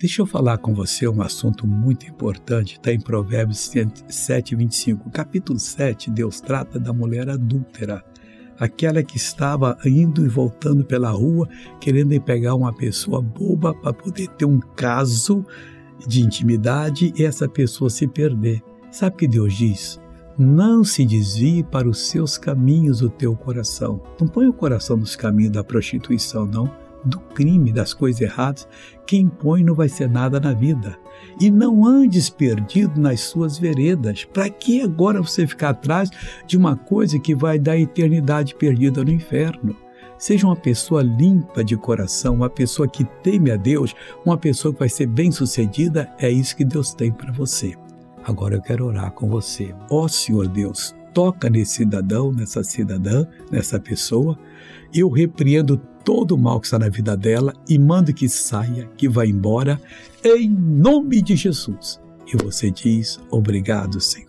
Deixa eu falar com você um assunto muito importante, está em Provérbios 7, 25. Capítulo 7, Deus trata da mulher adúltera, aquela que estava indo e voltando pela rua, querendo pegar uma pessoa boba para poder ter um caso de intimidade e essa pessoa se perder. Sabe o que Deus diz? Não se desvie para os seus caminhos o teu coração. Não põe o coração nos caminhos da prostituição, não do crime, das coisas erradas, quem põe não vai ser nada na vida. E não andes perdido nas suas veredas. Para que agora você ficar atrás de uma coisa que vai dar eternidade perdida no inferno? Seja uma pessoa limpa de coração, uma pessoa que teme a Deus, uma pessoa que vai ser bem-sucedida. É isso que Deus tem para você. Agora eu quero orar com você. Ó oh, Senhor Deus, toca nesse cidadão, nessa cidadã, nessa pessoa. Eu repreendo todo o mal que está na vida dela e mando que saia, que vá embora, em nome de Jesus. E você diz: Obrigado, Senhor.